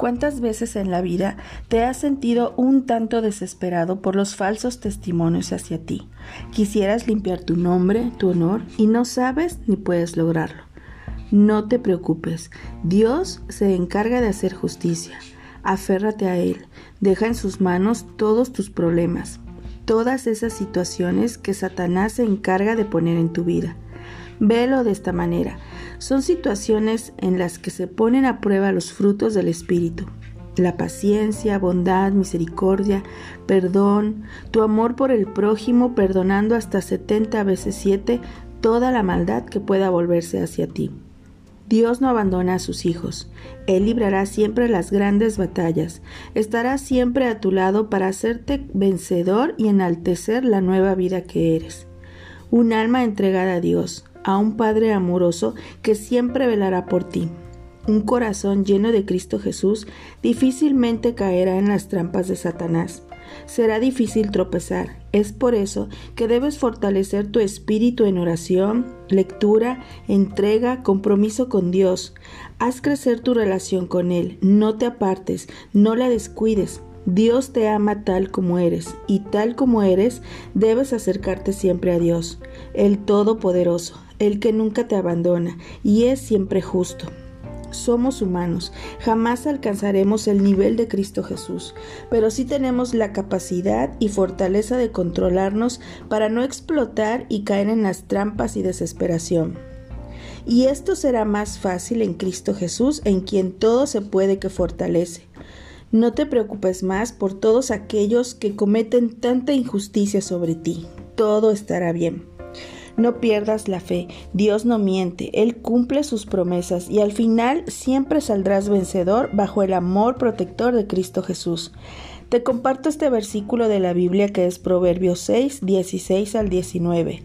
¿Cuántas veces en la vida te has sentido un tanto desesperado por los falsos testimonios hacia ti? Quisieras limpiar tu nombre, tu honor, y no sabes ni puedes lograrlo. No te preocupes, Dios se encarga de hacer justicia. Aférrate a Él, deja en sus manos todos tus problemas, todas esas situaciones que Satanás se encarga de poner en tu vida. Velo de esta manera. Son situaciones en las que se ponen a prueba los frutos del Espíritu. La paciencia, bondad, misericordia, perdón, tu amor por el prójimo, perdonando hasta 70 veces 7 toda la maldad que pueda volverse hacia ti. Dios no abandona a sus hijos. Él librará siempre las grandes batallas. Estará siempre a tu lado para hacerte vencedor y enaltecer la nueva vida que eres. Un alma entregada a Dios, a un Padre amoroso que siempre velará por ti. Un corazón lleno de Cristo Jesús difícilmente caerá en las trampas de Satanás. Será difícil tropezar. Es por eso que debes fortalecer tu espíritu en oración, lectura, entrega, compromiso con Dios. Haz crecer tu relación con Él. No te apartes, no la descuides. Dios te ama tal como eres, y tal como eres, debes acercarte siempre a Dios, el Todopoderoso, el que nunca te abandona y es siempre justo. Somos humanos, jamás alcanzaremos el nivel de Cristo Jesús, pero sí tenemos la capacidad y fortaleza de controlarnos para no explotar y caer en las trampas y desesperación. Y esto será más fácil en Cristo Jesús, en quien todo se puede que fortalece. No te preocupes más por todos aquellos que cometen tanta injusticia sobre ti. Todo estará bien. No pierdas la fe, Dios no miente, Él cumple sus promesas y al final siempre saldrás vencedor bajo el amor protector de Cristo Jesús. Te comparto este versículo de la Biblia que es Proverbios 6, 16 al 19.